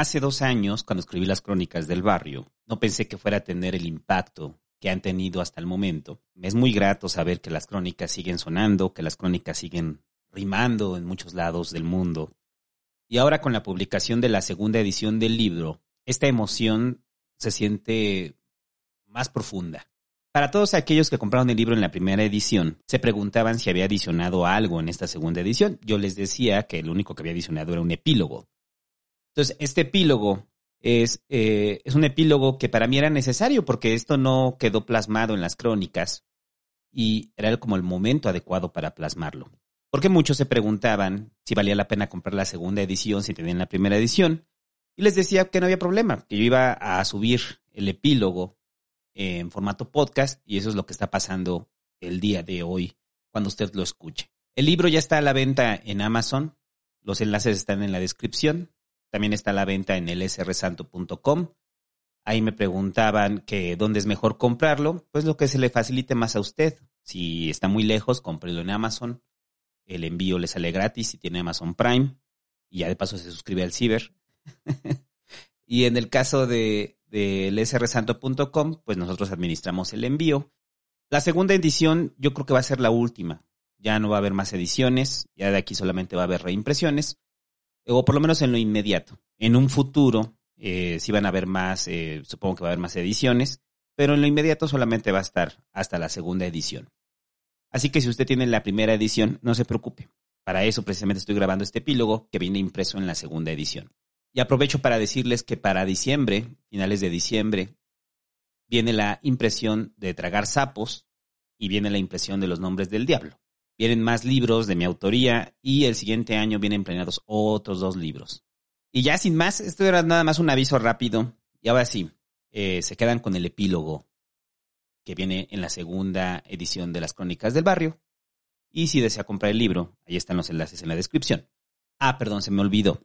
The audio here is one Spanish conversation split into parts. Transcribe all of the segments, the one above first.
Hace dos años, cuando escribí las crónicas del barrio, no pensé que fuera a tener el impacto que han tenido hasta el momento. Me es muy grato saber que las crónicas siguen sonando, que las crónicas siguen rimando en muchos lados del mundo. Y ahora con la publicación de la segunda edición del libro, esta emoción se siente más profunda. Para todos aquellos que compraron el libro en la primera edición, se preguntaban si había adicionado algo en esta segunda edición. Yo les decía que lo único que había adicionado era un epílogo. Entonces, este epílogo es, eh, es un epílogo que para mí era necesario porque esto no quedó plasmado en las crónicas y era como el momento adecuado para plasmarlo. Porque muchos se preguntaban si valía la pena comprar la segunda edición si tenían la primera edición. Y les decía que no había problema, que yo iba a subir el epílogo en formato podcast y eso es lo que está pasando el día de hoy cuando usted lo escuche. El libro ya está a la venta en Amazon, los enlaces están en la descripción, también está la venta en lsrsanto.com. Ahí me preguntaban que dónde es mejor comprarlo, pues lo que se le facilite más a usted. Si está muy lejos, cómprelo en Amazon. El envío le sale gratis si tiene Amazon Prime y ya de paso se suscribe al Ciber. y en el caso de, de lsrsanto.com, pues nosotros administramos el envío. La segunda edición yo creo que va a ser la última. Ya no va a haber más ediciones, ya de aquí solamente va a haber reimpresiones, o por lo menos en lo inmediato. En un futuro eh, sí van a haber más, eh, supongo que va a haber más ediciones, pero en lo inmediato solamente va a estar hasta la segunda edición. Así que si usted tiene la primera edición, no se preocupe. Para eso precisamente estoy grabando este epílogo que viene impreso en la segunda edición. Y aprovecho para decirles que para diciembre, finales de diciembre, viene la impresión de Tragar Sapos y viene la impresión de los nombres del diablo. Vienen más libros de mi autoría y el siguiente año vienen planeados otros dos libros. Y ya sin más, esto era nada más un aviso rápido. Y ahora sí, eh, se quedan con el epílogo que viene en la segunda edición de las Crónicas del Barrio. Y si desea comprar el libro, ahí están los enlaces en la descripción. Ah, perdón, se me olvidó.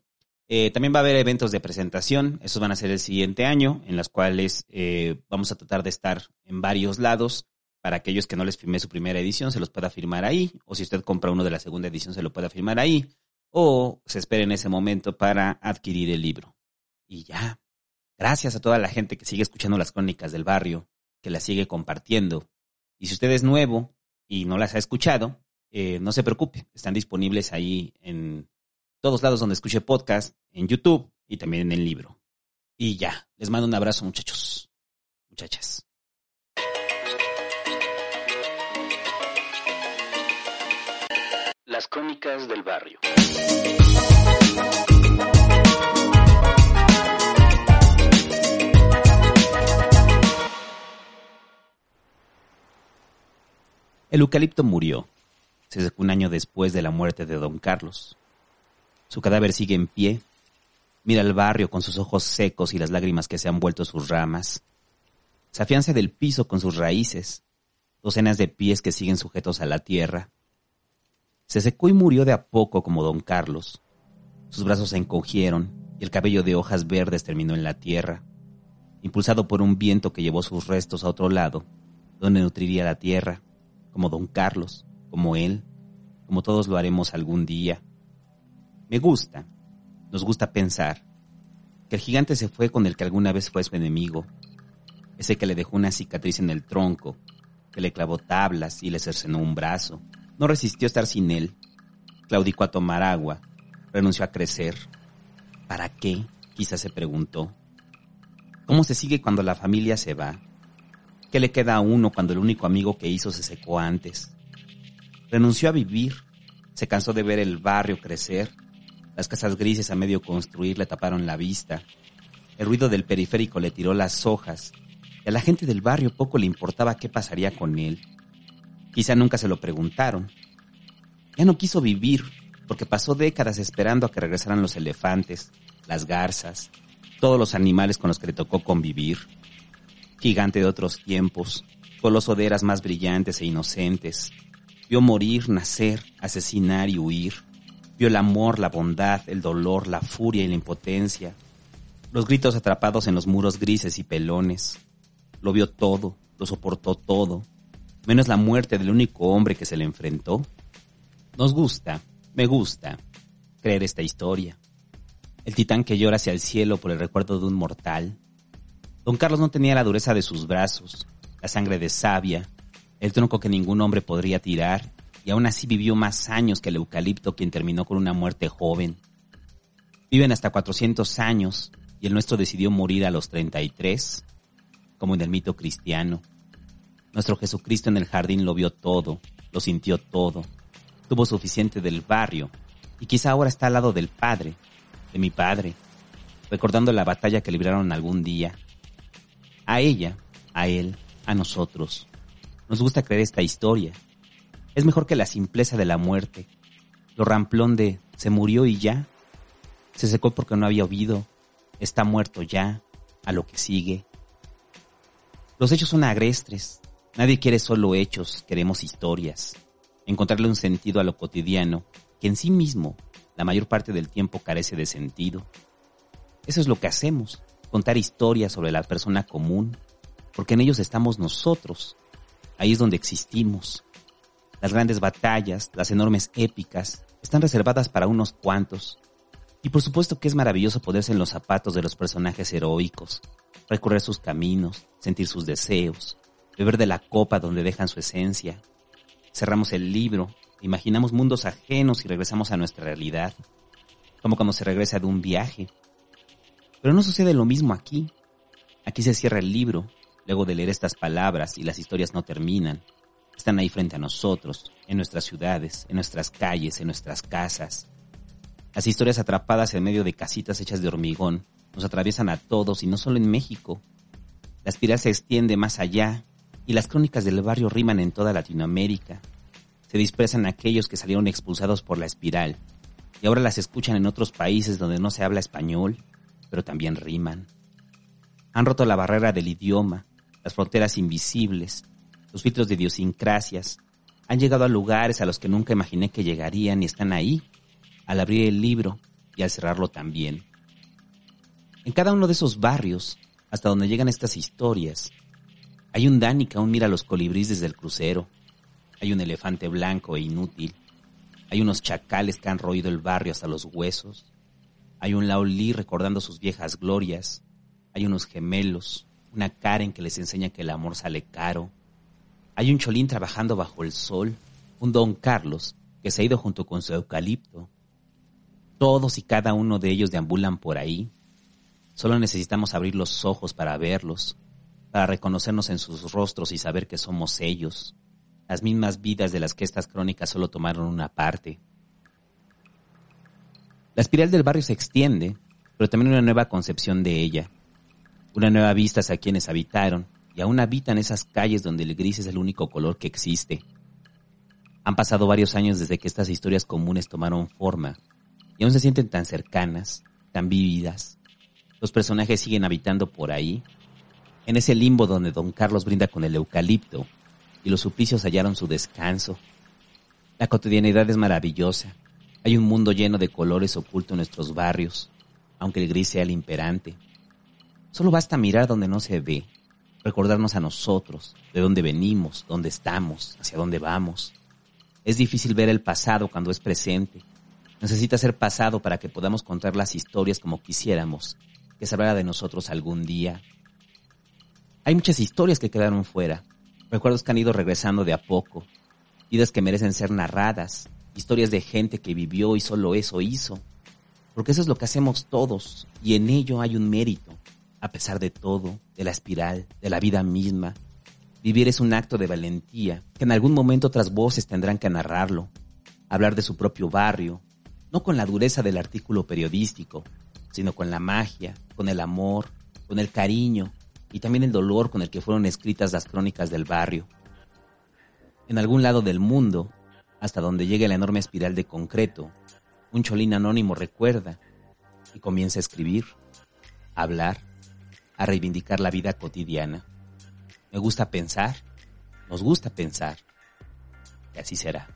Eh, también va a haber eventos de presentación, esos van a ser el siguiente año, en los cuales eh, vamos a tratar de estar en varios lados para aquellos que no les firmé su primera edición, se los pueda firmar ahí, o si usted compra uno de la segunda edición, se lo pueda firmar ahí, o se espere en ese momento para adquirir el libro. Y ya, gracias a toda la gente que sigue escuchando las crónicas del barrio, que las sigue compartiendo. Y si usted es nuevo y no las ha escuchado, eh, no se preocupe, están disponibles ahí en todos lados donde escuche podcast, en YouTube y también en el libro. Y ya, les mando un abrazo muchachos, muchachas. Las crónicas del barrio. El eucalipto murió. Un año después de la muerte de don Carlos. Su cadáver sigue en pie. Mira el barrio con sus ojos secos y las lágrimas que se han vuelto sus ramas. Se afianza del piso con sus raíces, docenas de pies que siguen sujetos a la tierra. Se secó y murió de a poco como don Carlos. Sus brazos se encogieron y el cabello de hojas verdes terminó en la tierra, impulsado por un viento que llevó sus restos a otro lado, donde nutriría la tierra, como don Carlos, como él, como todos lo haremos algún día. Me gusta, nos gusta pensar, que el gigante se fue con el que alguna vez fue su enemigo, ese que le dejó una cicatriz en el tronco, que le clavó tablas y le cercenó un brazo. No resistió estar sin él. Claudicó a tomar agua, renunció a crecer. ¿Para qué? Quizás se preguntó. ¿Cómo se sigue cuando la familia se va? ¿Qué le queda a uno cuando el único amigo que hizo se secó antes? Renunció a vivir, se cansó de ver el barrio crecer las casas grises a medio construir le taparon la vista. El ruido del periférico le tiró las hojas. Y a la gente del barrio poco le importaba qué pasaría con él. Quizá nunca se lo preguntaron. Ya no quiso vivir porque pasó décadas esperando a que regresaran los elefantes, las garzas, todos los animales con los que le tocó convivir. Gigante de otros tiempos, coloso de eras más brillantes e inocentes. Vio morir, nacer, asesinar y huir Vio el amor, la bondad, el dolor, la furia y la impotencia. Los gritos atrapados en los muros grises y pelones. Lo vio todo, lo soportó todo, menos la muerte del único hombre que se le enfrentó. Nos gusta, me gusta, creer esta historia. el titán que llora hacia el cielo por el recuerdo de un mortal. Don Carlos no tenía la dureza de sus brazos, la sangre de savia, el tronco que ningún hombre podría tirar, y aún así vivió más años que el eucalipto quien terminó con una muerte joven. Viven hasta 400 años y el nuestro decidió morir a los 33, como en el mito cristiano. Nuestro Jesucristo en el jardín lo vio todo, lo sintió todo, tuvo suficiente del barrio y quizá ahora está al lado del Padre, de mi Padre, recordando la batalla que libraron algún día. A ella, a él, a nosotros. Nos gusta creer esta historia. Es mejor que la simpleza de la muerte, lo ramplón de se murió y ya, se secó porque no había oído, está muerto ya, a lo que sigue. Los hechos son agrestres, nadie quiere solo hechos, queremos historias, encontrarle un sentido a lo cotidiano, que en sí mismo la mayor parte del tiempo carece de sentido. Eso es lo que hacemos, contar historias sobre la persona común, porque en ellos estamos nosotros, ahí es donde existimos. Las grandes batallas, las enormes épicas, están reservadas para unos cuantos, y por supuesto que es maravilloso ponerse en los zapatos de los personajes heroicos, recorrer sus caminos, sentir sus deseos, beber de la copa donde dejan su esencia. Cerramos el libro, imaginamos mundos ajenos y regresamos a nuestra realidad, como cuando se regresa de un viaje. Pero no sucede lo mismo aquí. Aquí se cierra el libro, luego de leer estas palabras y las historias no terminan. Están ahí frente a nosotros, en nuestras ciudades, en nuestras calles, en nuestras casas, las historias atrapadas en medio de casitas hechas de hormigón nos atraviesan a todos y no solo en México. La espiral se extiende más allá y las crónicas del barrio riman en toda Latinoamérica. Se dispersan aquellos que salieron expulsados por la espiral y ahora las escuchan en otros países donde no se habla español, pero también riman. Han roto la barrera del idioma, las fronteras invisibles, los filtros de idiosincrasias. Han llegado a lugares a los que nunca imaginé que llegarían y están ahí, al abrir el libro y al cerrarlo también. En cada uno de esos barrios, hasta donde llegan estas historias, hay un Dani que aún mira los colibríes desde el crucero, hay un elefante blanco e inútil, hay unos chacales que han roído el barrio hasta los huesos, hay un Laolí recordando sus viejas glorias, hay unos gemelos, una Karen que les enseña que el amor sale caro, hay un Cholín trabajando bajo el sol, un Don Carlos que se ha ido junto con su eucalipto, todos y cada uno de ellos deambulan por ahí. Solo necesitamos abrir los ojos para verlos, para reconocernos en sus rostros y saber que somos ellos, las mismas vidas de las que estas crónicas solo tomaron una parte. La espiral del barrio se extiende, pero también una nueva concepción de ella, una nueva vista hacia quienes habitaron y aún habitan esas calles donde el gris es el único color que existe. Han pasado varios años desde que estas historias comunes tomaron forma y aún se sienten tan cercanas, tan vívidas. Los personajes siguen habitando por ahí, en ese limbo donde don Carlos brinda con el eucalipto y los suplicios hallaron su descanso. La cotidianidad es maravillosa. Hay un mundo lleno de colores oculto en nuestros barrios, aunque el gris sea el imperante. Solo basta mirar donde no se ve, recordarnos a nosotros, de dónde venimos, dónde estamos, hacia dónde vamos. Es difícil ver el pasado cuando es presente, necesita ser pasado para que podamos contar las historias como quisiéramos, que se hablara de nosotros algún día. Hay muchas historias que quedaron fuera, recuerdos que han ido regresando de a poco, vidas que merecen ser narradas, historias de gente que vivió y solo eso hizo, porque eso es lo que hacemos todos. Y en ello hay un mérito, a pesar de todo, de la espiral, de la vida misma. Vivir es un acto de valentía, que en algún momento otras voces tendrán que narrarlo, hablar de su propio barrio, no con la dureza del artículo periodístico, sino con la magia, con el amor, con el cariño y también el dolor con el que fueron escritas las crónicas del barrio. En algún lado del mundo, hasta donde llegue la enorme espiral de concreto, un cholín anónimo recuerda y comienza a escribir, a hablar, a reivindicar la vida cotidiana. Me gusta pensar, nos gusta pensar, y así será.